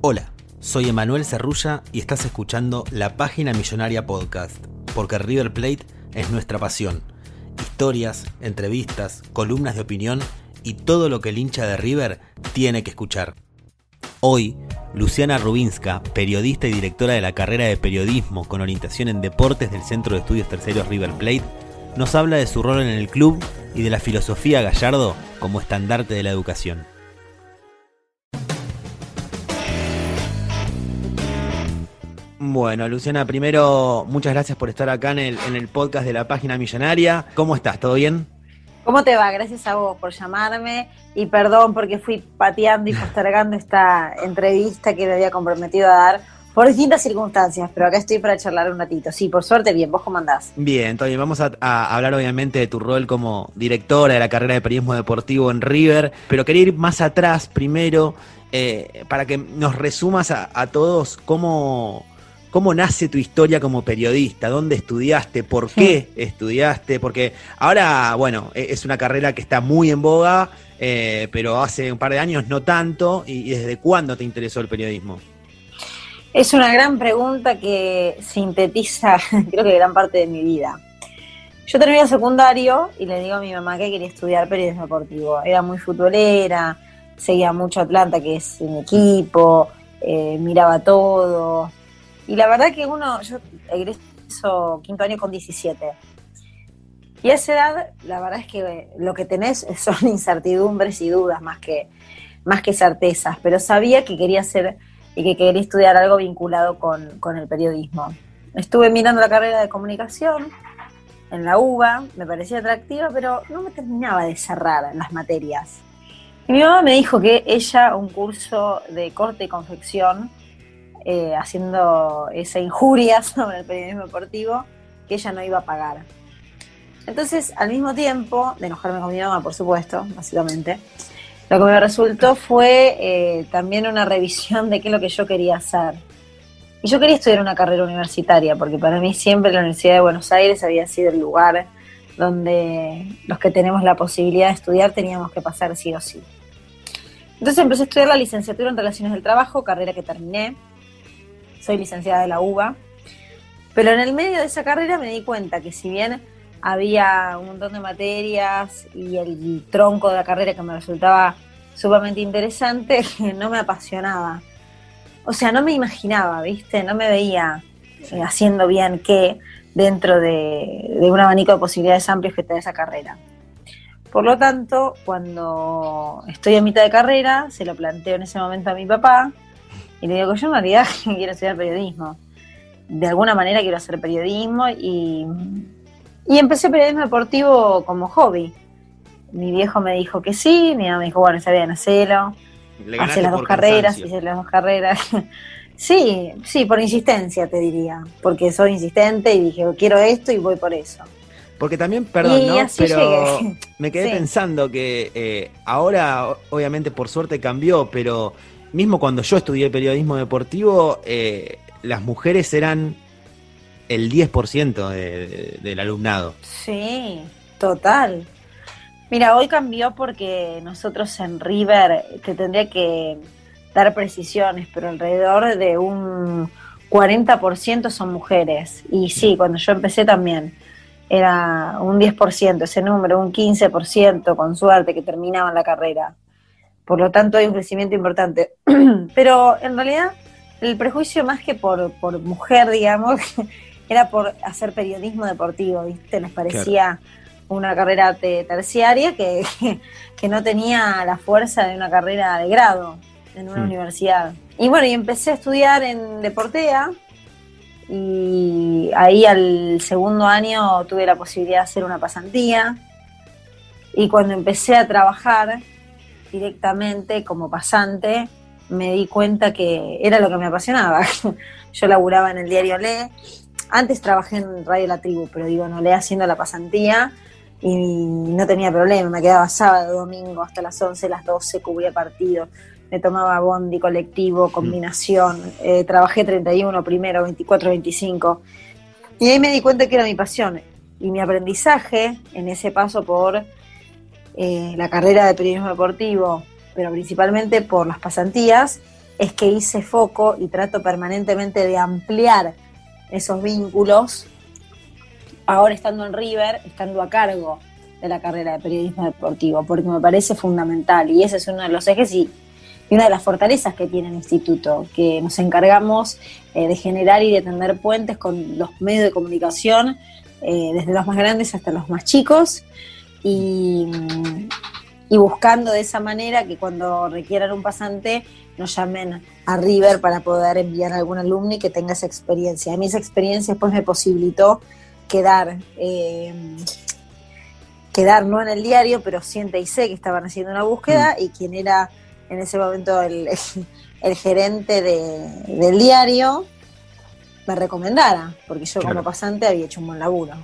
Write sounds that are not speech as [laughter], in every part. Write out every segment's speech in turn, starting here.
Hola, soy Emanuel Cerrulla y estás escuchando la Página Millonaria Podcast, porque River Plate es nuestra pasión. Historias, entrevistas, columnas de opinión y todo lo que el hincha de River tiene que escuchar. Hoy, Luciana Rubinska, periodista y directora de la carrera de periodismo con orientación en deportes del Centro de Estudios Terceros River Plate, nos habla de su rol en el club y de la filosofía Gallardo como estandarte de la educación. Bueno, Luciana, primero, muchas gracias por estar acá en el, en el podcast de la página millonaria. ¿Cómo estás? ¿Todo bien? ¿Cómo te va? Gracias a vos por llamarme y perdón porque fui pateando y postergando esta entrevista que me había comprometido a dar por distintas circunstancias, pero acá estoy para charlar un ratito. Sí, por suerte, bien. ¿Vos cómo andás? Bien, Tony, vamos a, a hablar obviamente de tu rol como directora de la carrera de periodismo deportivo en River, pero quería ir más atrás primero eh, para que nos resumas a, a todos cómo ¿Cómo nace tu historia como periodista? ¿Dónde estudiaste? ¿Por qué estudiaste? Porque ahora, bueno, e-, es una carrera que está muy en boga, eh, pero hace un par de años no tanto. ¿Y desde cuándo te interesó el periodismo? Es una gran pregunta que sintetiza, [laughs] creo que gran parte de mi vida. Yo terminé el secundario y le digo a mi mamá que quería estudiar periodismo deportivo. Era muy futbolera, seguía mucho Atlanta, que es mi equipo, eh, miraba todo, y la verdad que uno, yo egreso quinto año con 17. Y a esa edad, la verdad es que lo que tenés [laughs] son incertidumbres y dudas más que, más que certezas, pero sabía que quería hacer y que quería estudiar algo vinculado con, con el periodismo. Estuve mirando la carrera de comunicación en la UBA, me parecía atractiva, pero no me terminaba de cerrar las materias. Y mi mamá me dijo que ella, un curso de corte y confección, eh, haciendo esa injuria [laughs] sobre el periodismo deportivo que ella no iba a pagar. Entonces, al mismo tiempo, de enojarme con mi mamá, por supuesto, básicamente, lo que me resultó fue eh, también una revisión de qué es lo que yo quería hacer. Y yo quería estudiar una carrera universitaria, porque para mí siempre la Universidad de Buenos Aires había sido el lugar donde los que tenemos la posibilidad de estudiar teníamos que pasar sí o sí. Entonces empecé a estudiar la licenciatura en Relaciones del Trabajo, carrera que terminé, soy licenciada de la UBA, pero en el medio de esa carrera me di cuenta que si bien había un montón de materias y el tronco de la carrera que me resultaba sumamente interesante, [laughs] no me apasionaba. O sea, no me imaginaba, ¿viste? No me veía eh, haciendo bien qué dentro de, un abanico de posibilidades amplios que te esa carrera. Por lo tanto, cuando estoy a mitad de carrera, se lo planteo en ese momento a mi papá, y le digo yo en realidad [laughs] quiero estudiar periodismo. De alguna manera quiero hacer periodismo y, y empecé periodismo deportivo como hobby. Mi viejo me dijo que sí, mi mamá me dijo, bueno, está bien, hacelo. Hace las dos carreras, hice las dos carreras. [laughs] sí, sí, por insistencia te diría, porque soy insistente y dije, quiero esto y voy por eso. Porque también, perdón, ¿no? Pero me quedé [laughs] pensando que eh, ahora, obviamente, por suerte cambió, pero mismo cuando yo estudié periodismo deportivo, eh, las mujeres eran el 10% del alumnado. Sí, total. Mira, hoy cambió porque nosotros en River te tendría que dar precisiones, pero alrededor de un 40% son mujeres. Y sí, cuando yo empecé también era un 10% ese número, un 15% con suerte que terminaban la carrera. Por lo tanto, hay un crecimiento importante. [clears throat] Pero en realidad, el prejuicio más que por, por mujer, digamos, [laughs] era por hacer periodismo deportivo, ¿viste? Les parecía una carrera terciaria que, [laughs] que, no tenía la fuerza de una carrera de grado en una mm. universidad. Y bueno, y empecé a estudiar en Deportea y ahí al segundo año tuve la posibilidad de hacer una pasantía y cuando empecé a trabajar directamente como pasante me di cuenta que era lo que me apasionaba. [laughs] Yo laburaba en el diario Le, antes trabajé en Radio La Tribu, pero digo, no le haciendo la pasantía y no tenía problema, me quedaba sábado, domingo, hasta las 11, las 12, cubría partido, me tomaba bondi, colectivo, combinación, eh, trabajé 31 primero, 24, 25, y ahí me di cuenta que era mi pasión y mi aprendizaje en ese paso por eh, la carrera de periodismo deportivo, pero principalmente por las pasantías, es que hice foco y trato permanentemente de ampliar esos vínculos, ahora estando en River, estando a cargo de la carrera de periodismo deportivo, porque me parece fundamental y ese es uno de los ejes y, una de las fortalezas que tiene el instituto, que nos encargamos eh, de generar y de tender puentes con los medios de comunicación, eh, desde los más grandes hasta los más chicos, y, y buscando de esa manera que cuando requieran un pasante nos llamen a River para poder enviar a algún alumno y que tenga esa experiencia. A mí esa experiencia después me posibilitó quedar, eh, quedar no en el diario, pero siente y sé que estaban haciendo una búsqueda mm. y quien era en ese momento el, [laughs] gerente del diario me recomendara, porque yo como pasante había hecho un buen laburo.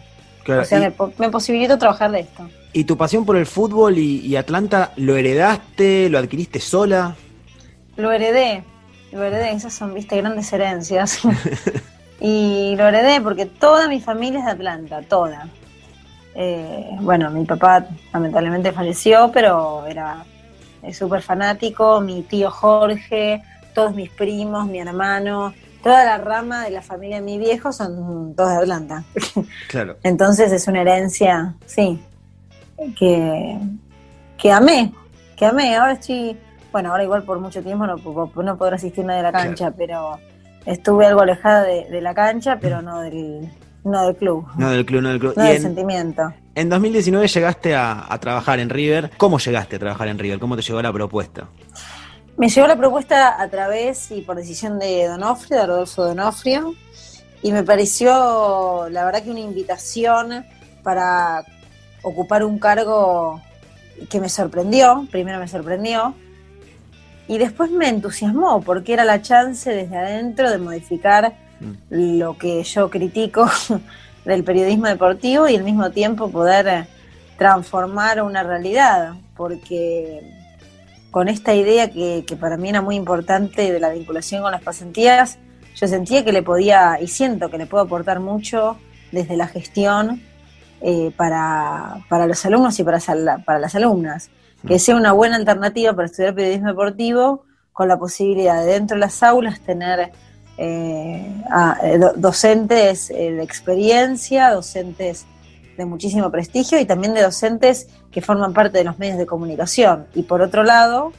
O sea, me, me, posibilitó trabajar de esto. ¿Y tu pasión por el fútbol y Atlanta lo heredaste, lo adquiriste sola? Lo heredé, lo heredé, esas son, viste, grandes herencias. [laughs] y lo heredé porque toda mi familia es de Atlanta, toda. Eh, bueno, mi papá lamentablemente falleció, pero era súper fanático, mi tío Jorge, todos mis primos, mi hermano, toda la rama de la familia de mi viejo son todos de Atlanta. [laughs] Claro. Entonces es una herencia, sí, que, que amé, que amé. Ahora estoy bueno, ahora igual por mucho tiempo no, no podrá asistir nadie a la cancha, pero estuve algo alejada de, la cancha, pero no del, no del club. No del club, no del club. No del sentimiento. En 2019 llegaste a, trabajar en River. ¿Cómo llegaste a trabajar en River? ¿Cómo te llegó la propuesta? Me llegó la propuesta a través y por decisión de Donofrio, de Rodolfo Donofrio, y me pareció, la verdad, que una invitación para ocupar un cargo que me sorprendió, primero me sorprendió, y después me entusiasmó porque era la chance desde adentro de modificar mm. lo que yo critico [laughs] del periodismo deportivo y al mismo tiempo poder transformar una realidad, porque con esta idea que, para mí era muy importante de la vinculación con las pasantías, yo sentía que le podía, y siento que le puedo aportar mucho desde la gestión eh, para, para, los alumnos y para, las alumnas. Que sea una buena alternativa para estudiar periodismo deportivo, con la posibilidad de dentro de las aulas tener eh, eh, docentes eh, de experiencia, docentes de muchísimo prestigio y también de docentes que forman parte de los medios de comunicación. Y por otro lado,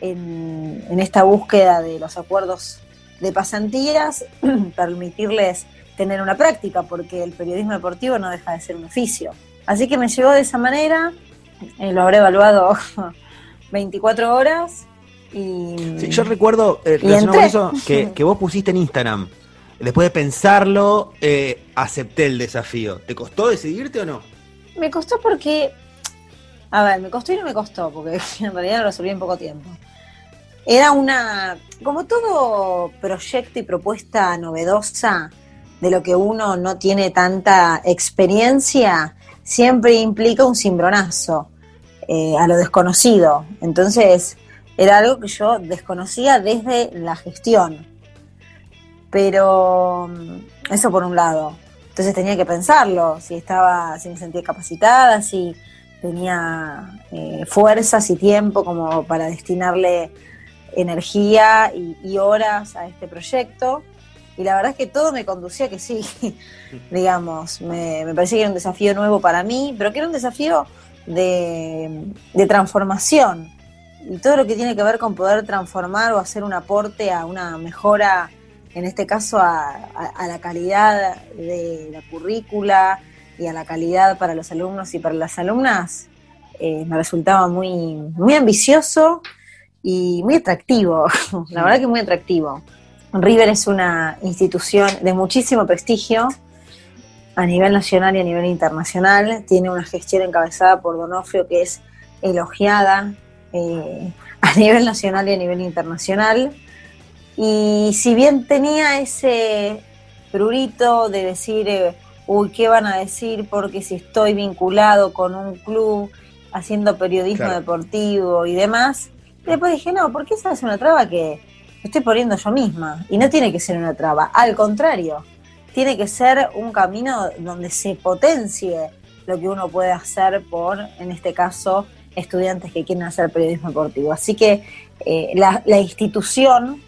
en, en esta búsqueda de los acuerdos de pasantías, [clears throat] permitirles tener una práctica, porque el periodismo deportivo no deja de ser un oficio. Así que me llegó de esa manera, eh, lo habré evaluado [laughs] 24 horas y... yo recuerdo, eh, relacionado con eso, que, vos pusiste en Instagram, después de pensarlo, eh, acepté el desafío. ¿Te costó decidirte o no? Me costó porque... A ver, me costó y no me costó, porque [laughs] en realidad lo resolví en poco tiempo. Era una, como todo proyecto y propuesta novedosa de lo que uno no tiene tanta experiencia, siempre implica un cimbronazo eh, a lo desconocido. Entonces, era algo que yo desconocía desde la gestión. Pero mm, eso por un lado. Entonces tenía que pensarlo, si estaba, si me sentía capacitada, si tenía eh, fuerzas y tiempo como para destinarle energía y horas a este proyecto. Y la verdad es que todo me conducía que sí, [laughs] digamos, me, me parecía que era un desafío nuevo para mí, pero que era un desafío de, transformación. Y todo lo que tiene que ver con poder transformar o hacer un aporte a una mejora, en este caso a, la calidad de la currícula, y a la calidad para los alumnos y para las alumnas, eh, me resultaba muy, muy ambicioso y muy atractivo, [laughs] la verdad que muy atractivo. River es una institución de muchísimo prestigio a nivel nacional y a nivel internacional, tiene una gestión encabezada por Donofrio que es elogiada eh, [laughs] a nivel nacional y a nivel internacional. Y si bien tenía ese prurito de decir, eh, uy, ¿qué van a decir? Porque si estoy vinculado con un club haciendo periodismo deportivo y demás, después dije, no, porque esa es una traba que estoy poniendo yo misma. Y no tiene que ser una traba, al contrario, tiene que ser un camino donde se potencie lo que uno puede hacer por, en este caso, estudiantes que quieren hacer periodismo deportivo. Así que eh, la, institución,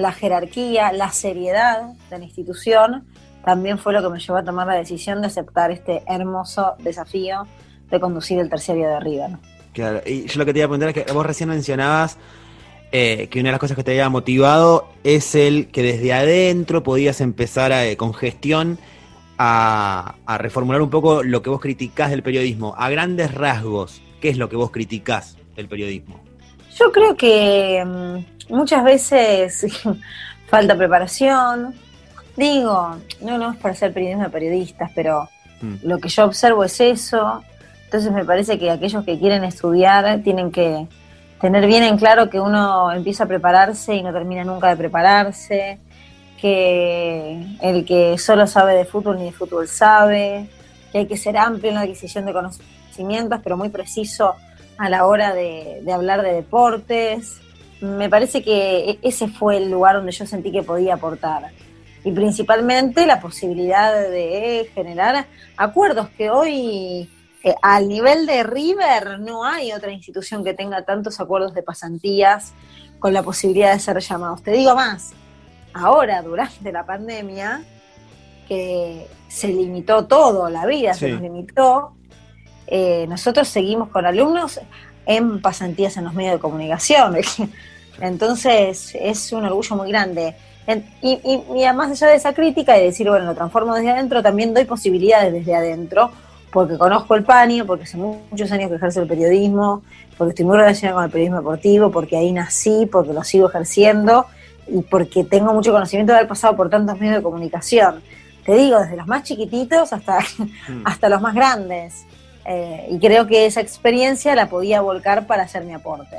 la jerarquía, la seriedad de la institución también fue lo que me llevó a tomar la decisión de aceptar este hermoso desafío de conducir el terciario de River. Claro, y yo lo que te iba a preguntar es que vos recién mencionabas eh, que una de las cosas que te había motivado es el que desde adentro podías empezar eh, con gestión a, reformular un poco lo que vos criticás del periodismo. A grandes rasgos, ¿Qué es lo que vos criticás del periodismo? Yo creo que mm, muchas veces [laughs] falta preparación. Digo, no, no es para ser periodismo periodistas, pero mm. lo que yo observo es eso. Entonces me parece que aquellos que quieren estudiar tienen que tener bien en claro que uno empieza a prepararse y no termina nunca de prepararse, que el que solo sabe de fútbol ni de fútbol sabe, que hay que ser amplio en la adquisición de conocimientos pero muy preciso a la hora de, hablar de deportes. Me parece que e-, ese fue el lugar donde yo sentí que podía aportar. Y principalmente la posibilidad de generar acuerdos que hoy eh, al nivel de River no hay otra institución que tenga tantos acuerdos de pasantías con la posibilidad de ser llamados. Te digo más, ahora durante la pandemia, que se limitó todo, la vida se nos limitó, eh, nosotros seguimos con alumnos en pasantías en los medios de comunicación. [laughs] Entonces es un orgullo muy grande. Y, y, más allá de esa crítica y decir, bueno, lo transformo desde adentro, también doy posibilidades desde adentro, porque conozco el paño, porque hace muchos años que ejerzo el periodismo, porque estoy muy relacionada con el periodismo deportivo, porque ahí nací, porque lo sigo ejerciendo y porque tengo mucho conocimiento de haber pasado por tantos medios de comunicación. Te digo, desde los más chiquititos hasta, [laughs] mm. hasta los más grandes. Eh, y creo que esa experiencia la podía volcar para hacer mi aporte.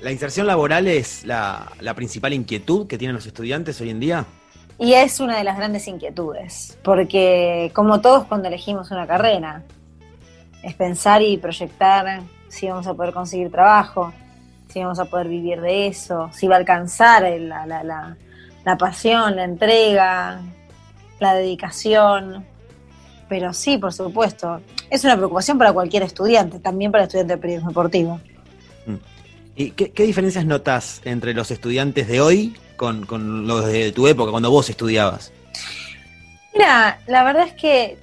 ¿La inserción laboral es la, principal inquietud que tienen los estudiantes hoy en día? Y es una de las grandes inquietudes, porque como todos cuando elegimos una carrera, es pensar y proyectar si vamos a poder conseguir trabajo, si vamos a poder vivir de eso, si va a alcanzar la, la pasión, la entrega, la dedicación, pero sí, por supuesto. Es una preocupación para cualquier estudiante, también para estudiantes de periodismo deportivo. Mm. ¿Y qué, diferencias notas entre los estudiantes de hoy con, los de tu época, cuando vos estudiabas? Mira, la verdad es que,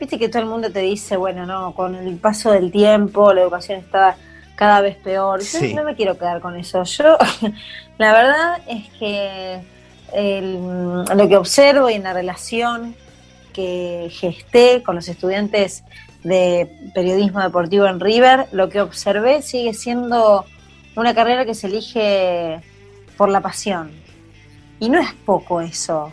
viste que todo el mundo te dice, bueno, no, con el paso del tiempo la educación está cada vez peor. Yo no me quiero quedar con eso. Yo, [laughs] la verdad es que lo que observo y en la relación que gesté con los estudiantes de periodismo deportivo en River, lo que observé sigue siendo una carrera que se elige por la pasión. Y no es poco eso.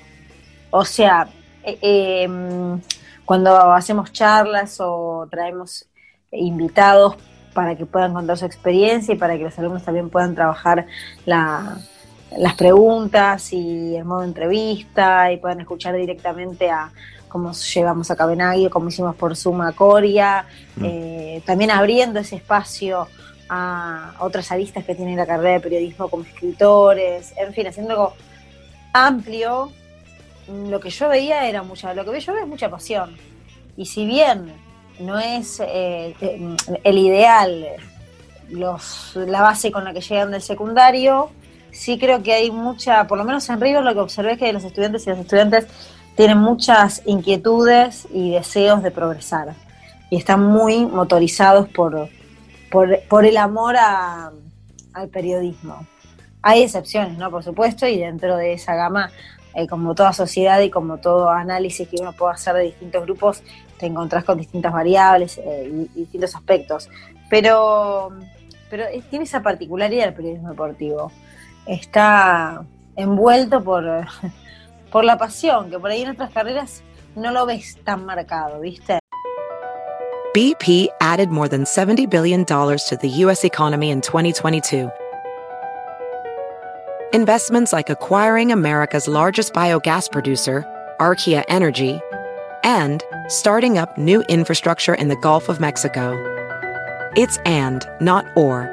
O sea, eh, em, cuando hacemos charlas o traemos invitados para que puedan contar su experiencia y para que los alumnos también puedan trabajar las preguntas y el modo entrevista y puedan escuchar directamente a, como llevamos a Cabenagui, como hicimos por Suma Coria, mm. eh, también abriendo ese espacio a otras aristas que tienen la carrera de periodismo como escritores, en fin, haciendo algo amplio. Lo que yo veía era mucha, lo que yo veo es mucha pasión. Y si bien no es eh, eh, el ideal los, la base con la que llegan del secundario, sí creo que hay mucha, por lo menos en Río lo que observé es que los estudiantes y las estudiantes tienen muchas inquietudes y deseos de progresar y están muy motorizados por, por, el amor al periodismo. Hay excepciones, ¿no? Por supuesto, y dentro de esa gama eh, como toda sociedad y como todo análisis que uno puede hacer de distintos grupos, te encontrás con distintas variables eh, y, distintos aspectos. Pero, pero tiene esa particularidad el periodismo deportivo. Está envuelto por, [laughs] por la pasión, que por ahí en otras carreras no lo ves tan marcado, ¿viste? BP added more than $70 billion to the U.S. economy in 2022. Investments like acquiring America's largest biogas producer, Archaea Energy, and starting up new infrastructure in the Gulf of Mexico. It's and, not or.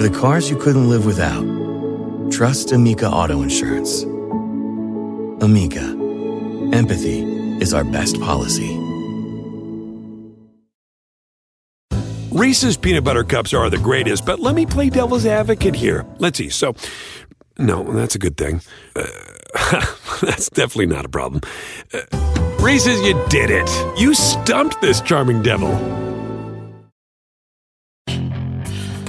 For the cars you couldn't live without, trust Amica Auto Insurance. Amica, empathy is our best policy. Reese's peanut butter cups are the greatest, but let me play devil's advocate here. Let's see. So, no, that's a good thing. Uh, [laughs] that's definitely not a problem. Uh, Reese's, you did it. You stumped this charming devil.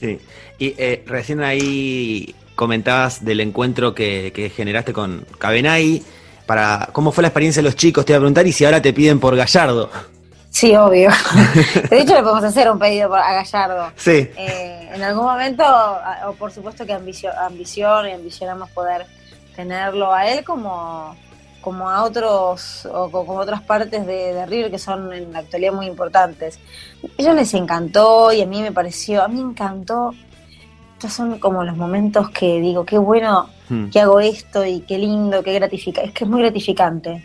Sí. Y eh, recién ahí comentabas del encuentro que, que generaste con Cabenay. Para, ¿Cómo fue la experiencia de los chicos? Te iba a preguntar y si ahora te piden por Gallardo. Sí, obvio. [laughs] De hecho, le podemos hacer un pedido a Gallardo. Sí. Eh, en algún momento, o por supuesto que ambicio, ambición y ambicionamos poder tenerlo a él como, como a otros, o como otras partes de, de River que son en la actualidad muy importantes. A ellos les encantó y a mí me pareció, a mí me encantó. Estos son como los momentos que digo, qué bueno Hmm. que hago esto y qué lindo, qué gratificante. Es que es muy gratificante.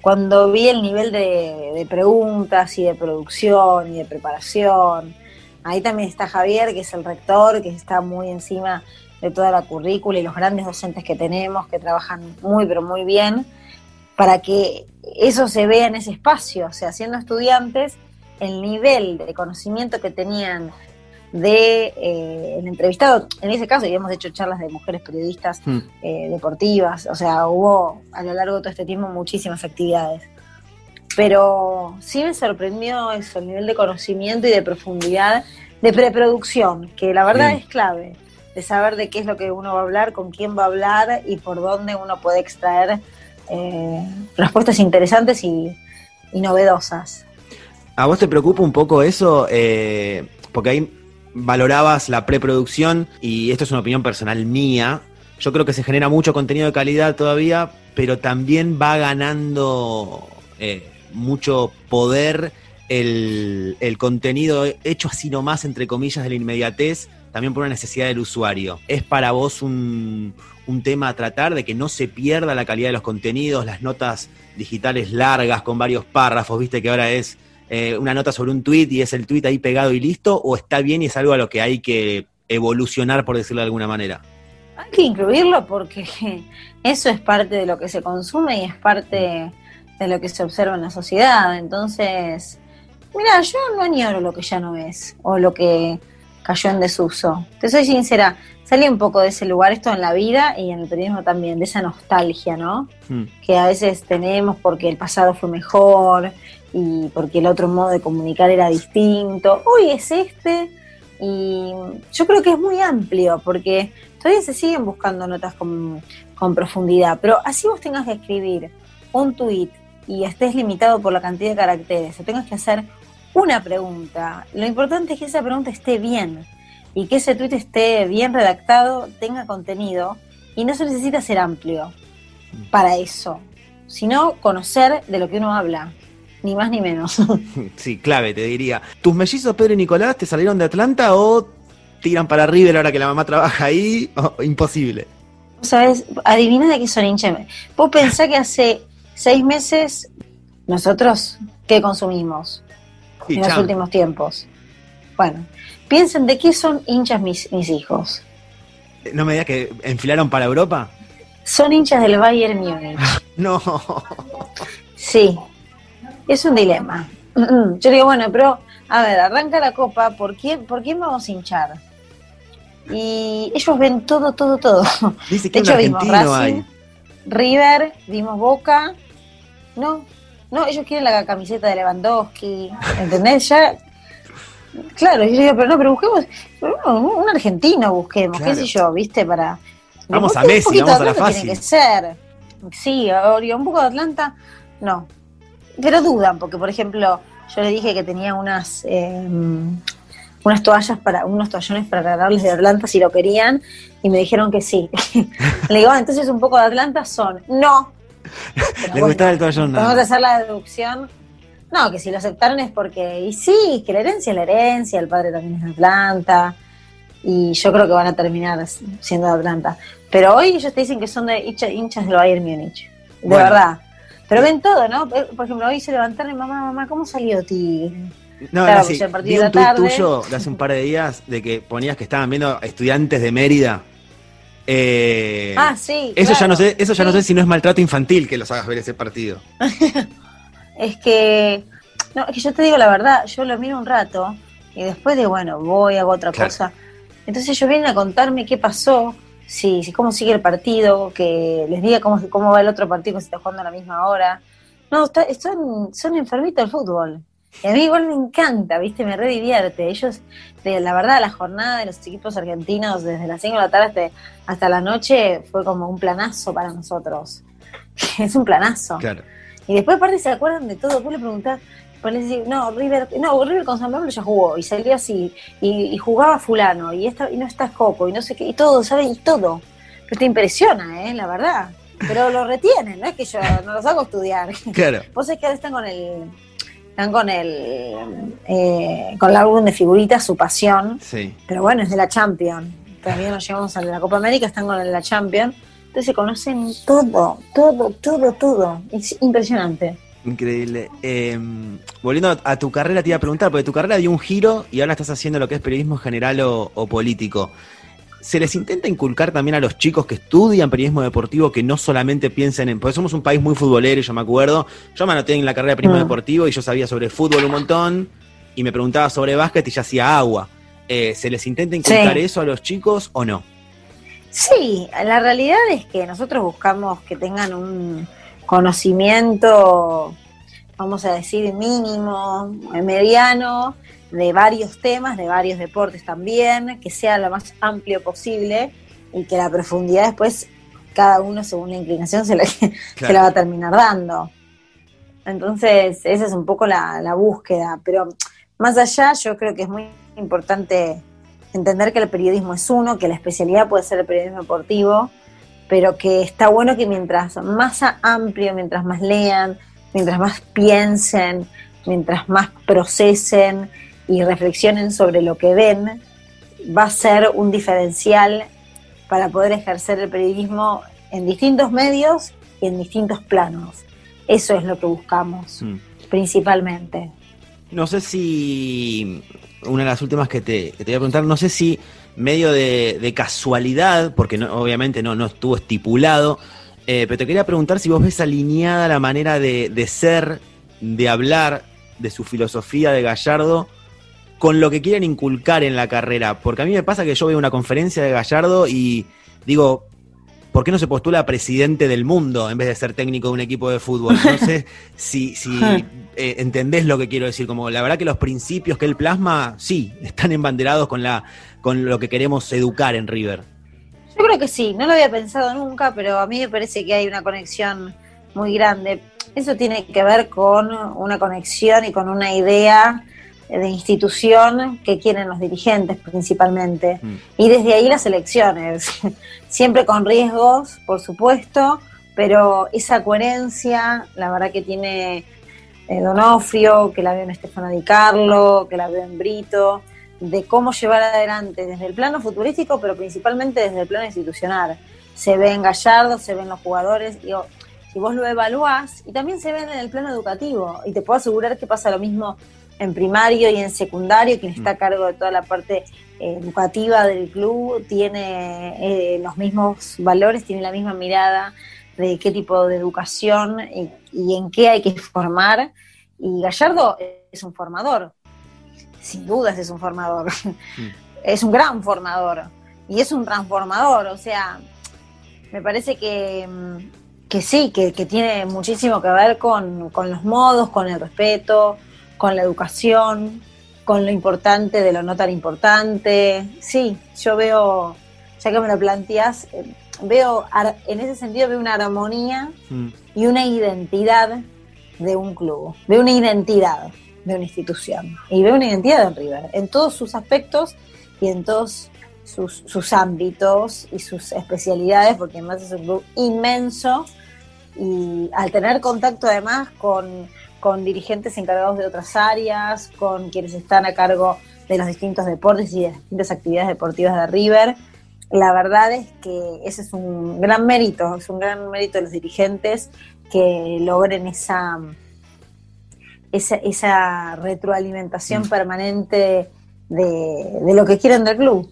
Cuando vi el nivel de, de preguntas y de producción y de preparación, ahí también está Javier, que es el rector, que está muy encima de toda la currícula y los grandes docentes que tenemos, que trabajan muy, pero muy bien, para que eso se vea en ese espacio. O sea, siendo estudiantes, el nivel de conocimiento que tenían de eh, el entrevistado, en ese caso habíamos hecho charlas de mujeres periodistas Hmm. eh, deportivas, o sea, hubo a lo largo de todo este tiempo muchísimas actividades. Pero sí me sorprendió eso, el nivel de conocimiento y de profundidad, de preproducción, que la verdad Bien. es clave, de saber de qué es lo que uno va a hablar, con quién va a hablar y por dónde uno puede extraer eh, respuestas interesantes y, novedosas. ¿A vos te preocupa un poco eso? Eh, porque ahí valorabas la preproducción y esto es una opinión personal mía. Yo creo que se genera mucho contenido de calidad todavía, pero también va ganando eh, mucho poder el, el contenido hecho así nomás, entre comillas, de la inmediatez, también por una necesidad del usuario. ¿Es para vos un, un tema a tratar de que no se pierda la calidad de los contenidos, las notas digitales largas con varios párrafos, viste que ahora es eh, una nota sobre un tweet y es el tweet ahí pegado y listo, o está bien y es algo a lo que hay que evolucionar, por decirlo de alguna manera? Hay que incluirlo porque [laughs] eso es parte de lo que se consume y es parte de lo que se observa en la sociedad. Entonces, mira, yo no añoro lo que ya no es o lo que cayó en desuso. Te soy sincera, salí un poco de ese lugar, esto en la vida y en el periodismo también, de esa nostalgia, ¿no? Hmm. Que a veces tenemos porque el pasado fue mejor y porque el otro modo de comunicar era distinto. Hoy es este y yo creo que es muy amplio porque todavía se siguen buscando notas con, con profundidad, pero así vos tengas que escribir un tuit y estés limitado por la cantidad de caracteres o tengas que hacer una pregunta, lo importante es que esa pregunta esté bien y que ese tuit esté bien redactado, tenga contenido Y no se necesita ser amplio para eso, sino conocer de lo que uno habla, ni más ni menos. [laughs] Sí, clave, te diría. ¿Tus mellizos Pedro y Nicolás te salieron de Atlanta o tiran para River ahora que la mamá trabaja ahí? [laughs] O- imposible. ¿Sabes? Adivina de qué son hinchas. Vos pensás que hace seis meses nosotros, ¿qué consumimos En los últimos tiempos? Bueno, piensen de qué son hinchas mis, mis hijos. ¿No me digas que enfilaron para Europa? Son hinchas del Bayern Múnich. [laughs] No. Sí, es un dilema. Yo digo, bueno, pero a ver, arranca la copa, ¿por quién, ¿por quién vamos a hinchar? Y ellos ven todo, todo, todo. Dice que De hecho, vimos Racing, hay. River, vimos Boca. No, no, ellos quieren la camiseta de Lewandowski, ¿entendés? Ya, claro, yo digo, pero no, pero busquemos, no, un argentino busquemos, Claro. qué sé yo, ¿viste? Para... Vamos a Messi, poquito vamos de a la Atlanta fácil. Tiene que ser. Sí, Orio, un poco de Atlanta, no. Pero dudan, porque por ejemplo, yo le dije que tenía unas eh, unas toallas para, unos toallones para regalarles de Atlanta si lo querían, y me dijeron que sí. [laughs] le digo, ah, entonces un poco de Atlanta son. No. Le gustaba el toallón, nada Vamos a más. hacer la deducción. No, que si lo aceptaron es porque, y sí, que la herencia es la herencia, el padre también es de Atlanta, y yo creo que van a terminar siendo de Atlanta. Pero hoy ellos te dicen que son de hincha- hinchas del Bayern Múnich, de Bueno. verdad. Pero ven todo, ¿no? Por ejemplo, hoy se levantaron y mamá, mamá, ¿cómo salió Tigre? No, Claro, no, sí. Vi un tuit tuyo de hace un par de días de que ponías que estaban viendo estudiantes de Mérida. Eh, ah, sí. eso ya no sé, eso ya no sé si no es maltrato infantil que los hagas ver ese partido. [laughs] Es que, no, es que yo te digo la verdad, yo lo miro un rato y después de, bueno, voy, hago otra Claro. cosa. Entonces ellos vienen a contarme qué pasó, si, si cómo sigue el partido, que les diga cómo, cómo va el otro partido que se está jugando a la misma hora. No, está- son, son enfermitos del fútbol. Y a mí igual me encanta, ¿viste? Me re divierte. Ellos, de, la verdad, la jornada de los equipos argentinos desde las 5 de la tarde hasta, hasta la noche fue como un planazo para nosotros. [laughs] es un planazo. Claro. Y después aparte se acuerdan de todo, vos le preguntás, le decís, no, River, no, River con San Pablo ya jugó, y salió así, y, y jugaba fulano, y esta, y no está Coco, y no sé qué, y todo, ¿sabes? Y todo. Pero te impresiona, ¿eh? La verdad. Pero lo retienen, no es que yo no los hago estudiar. Claro. [laughs] Vos es que ahora están con el, están con el, eh, con el álbum de figuritas, su pasión, Sí. pero bueno, es de la Champions. Todavía no llegamos de la Copa América, están con el de la Champions. Entonces se conocen todo, todo, todo, todo. Es impresionante. Increíble. Eh, volviendo a, a tu carrera, te iba a preguntar, porque tu carrera dio un giro y ahora estás haciendo lo que es periodismo general o, o político. ¿Se les intenta inculcar también a los chicos que estudian periodismo deportivo que no solamente piensen en. Porque somos un país muy futbolero, yo me acuerdo. Yo me anoté en la carrera de periodismo Mm. deportivo y yo sabía sobre fútbol un montón y me preguntaba sobre básquet y ya hacía agua. Eh, ¿Se les intenta inculcar Sí. eso a los chicos o no? Sí, la realidad es que nosotros buscamos que tengan un conocimiento, vamos a decir, mínimo, mediano, de varios temas, de varios deportes también, que sea lo más amplio posible y que la profundidad después cada uno según la inclinación se, le- [laughs] se la va a terminar dando. Entonces, esa es un poco la, la búsqueda, pero más allá yo creo que es muy importante entender que el periodismo es uno, que la especialidad puede ser el periodismo deportivo, pero que está bueno que mientras más amplio, mientras más lean, mientras más piensen, mientras más procesen y reflexionen sobre lo que ven, va a ser un diferencial para poder ejercer el periodismo en distintos medios y en distintos planos. Eso es lo que buscamos, Mm. principalmente. No sé si. Una de las últimas que te, que te voy a preguntar, no sé si medio de, de casualidad, porque no- obviamente no, no estuvo estipulado, eh, pero te quería preguntar si vos ves alineada la manera de, de ser, de hablar, de su filosofía de Gallardo con lo que quieren inculcar en la carrera. Porque a mí me pasa que yo veo una conferencia de Gallardo y digo, ¿por qué no se postula a presidente del mundo en vez de ser técnico de un equipo de fútbol? No sé [laughs] si, si eh, entendés lo que quiero decir. Como la verdad que los principios que él plasma, sí, están embanderados con, la, con lo que queremos educar en River. Yo creo que sí, no lo había pensado nunca, pero a mí me parece que hay una conexión muy grande. Eso tiene que ver con una conexión y con una idea de institución que quieren los dirigentes principalmente. Y desde ahí las elecciones, [laughs] siempre con riesgos, por supuesto, pero esa coherencia, la verdad que tiene eh, Donofrio, que la veo en Estefano Di Carlo, que la veo en Brito, de cómo llevar adelante desde el plano futurístico, pero principalmente desde el plano institucional. Se ve en Gallardo, se ven los jugadores, digo, si vos lo evaluás, y también se ven en el plano educativo, y te puedo asegurar que pasa lo mismo en primario y en secundario, quien está a cargo de toda la parte eh, educativa del club tiene eh, los mismos valores, tiene la misma mirada de qué tipo de educación y, en qué hay que formar. Y Gallardo es un formador, sin dudas es un formador, [laughs] es un gran formador. Y es un transformador, o sea, me parece que, que sí, que, tiene muchísimo que ver con, con los modos, con el respeto, con la educación, con lo importante de lo no tan importante. Sí, yo veo, ya que me lo planteas, eh, veo, en ese sentido veo una armonía mm. y una identidad de un club, veo una identidad de una institución y veo una identidad de River en todos sus aspectos y en todos sus, sus ámbitos y sus especialidades, porque además es un club inmenso y al tener contacto además con, con dirigentes encargados de otras áreas, con quienes están a cargo de los distintos deportes y de las distintas actividades deportivas de River, la verdad es que ese es un gran mérito, es un gran mérito de los dirigentes que logren esa, esa, retroalimentación mm. permanente de, lo que quieren del club.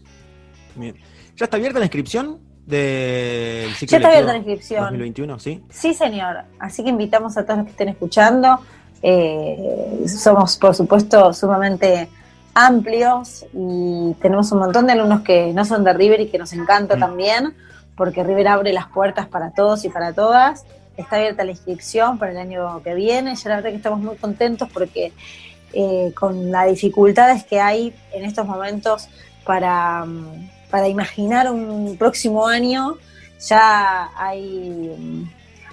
¿Ya está abierta la inscripción del ciclo Ya está abierta la inscripción. 2021, ¿sí? Sí, señor. Así que invitamos a todos los que estén escuchando. Eh, somos, por supuesto, sumamente amplios y tenemos un montón de alumnos que no son de River y que nos encanta mm. también, porque River abre las puertas para todos y para todas. Está abierta la inscripción para el año que viene. Ya la verdad que estamos muy contentos porque eh, con las dificultades que hay en estos momentos para, para imaginar un próximo año, ya hay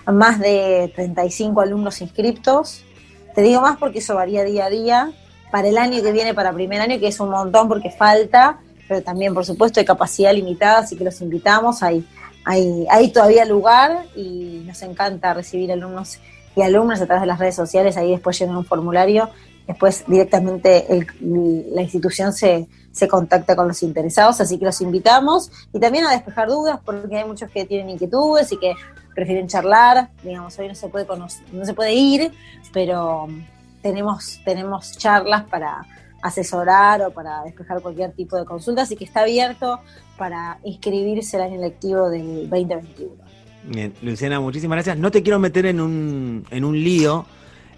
más de 35 alumnos inscriptos. Te digo más porque eso varía día a día para el año que viene, para primer año, que es un montón porque falta, pero también, por supuesto, hay capacidad limitada, así que los invitamos. Hay, hay, hay todavía lugar y nos encanta recibir alumnos y alumnas a través de las redes sociales. Ahí después llenan un formulario. Después directamente la institución se, se contacta con los interesados, así que los invitamos y también a despejar dudas, porque hay muchos que tienen inquietudes y que prefieren charlar. Digamos, hoy no se puede, no se puede ir, pero tenemos, tenemos charlas para asesorar o para despejar cualquier tipo de consulta, así que está abierto para inscribirse el año lectivo del 2021. Bien, Luciana, muchísimas gracias. No te quiero meter en un, en un lío.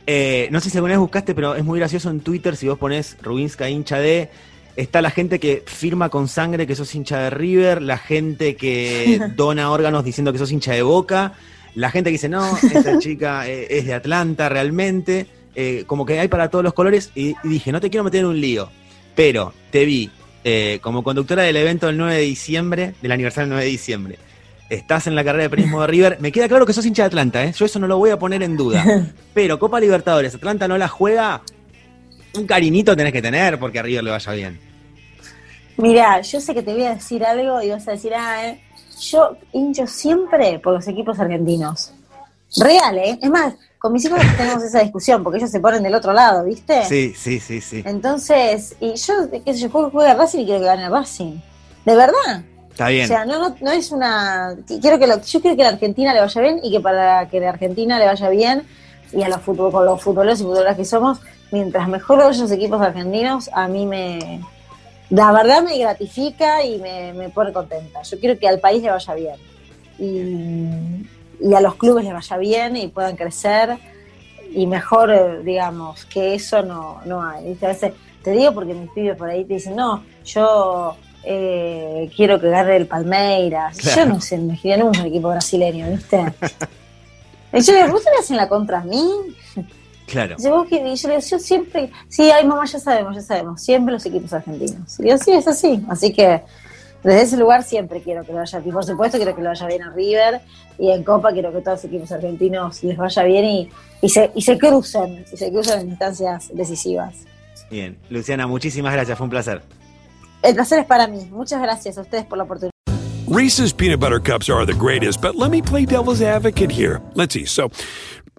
Eh, no sé si alguna vez buscaste, pero es muy gracioso en Twitter si vos pones Rubinska hincha de. Está la gente que firma con sangre que sos hincha de River, la gente que [laughs] dona órganos diciendo que sos hincha de Boca, la gente que dice, no, esta [laughs] chica eh, es de Atlanta realmente. Eh, como que hay para todos los colores y, dije, no te quiero meter en un lío, pero te vi eh, como conductora del evento del 9 de diciembre, del aniversario del 9 de diciembre. Estás en la carrera de periodismo de River. Me queda claro que sos hincha de Atlanta, ¿eh? Yo eso no lo voy a poner en duda. [laughs] Pero Copa Libertadores, Atlanta no la juega. Un cariñito tenés que tener porque a River le vaya bien. Mira, yo sé que te voy a decir algo y vas a decir, ah, eh, yo hincho siempre por los equipos argentinos. Real, ¿eh? Es más, con mis hijos tenemos esa discusión, porque ellos se ponen del otro lado, ¿viste? Sí, sí, sí, sí. Entonces, y yo, qué sé yo, juego, juego a Racing y quiero que gane el Racing. De verdad. Está bien. O sea, no, no, no es una. Quiero que yo quiero que la Argentina le vaya bien y que para que la Argentina le vaya bien y a los fútbol, con los futboleros y futboleras que somos, mientras mejor vayan los equipos argentinos, a mí me. La verdad me gratifica y me, me pone contenta. Yo quiero que al país le vaya bien. Y y a los clubes les vaya bien y puedan crecer y mejor, eh, digamos, que eso no, no hay. A veces te digo porque mis pibes por ahí te dicen, no, yo eh, quiero que gane el Palmeiras. Yo no sé, me nunca un equipo brasileño, ¿viste? [laughs] y yo le digo, ¿vos te hacen la contra a mí? Claro. Y yo, le digo, yo siempre, sí, ay mamá, ya sabemos, ya sabemos, siempre los equipos argentinos. Y digo, sí, es así. Así que desde ese lugar siempre quiero que lo vaya bien. Por supuesto, quiero que lo vaya bien a River y en Copa quiero que todos los equipos argentinos les vaya bien y, y, se, y se crucen, y se crucen en instancias decisivas. Bien, Luciana, muchísimas gracias, fue un placer. El placer es para mí. Muchas gracias a ustedes por la oportunidad. Reese's peanut butter cups are the greatest, but let me play devil's advocate here. Let's see. So,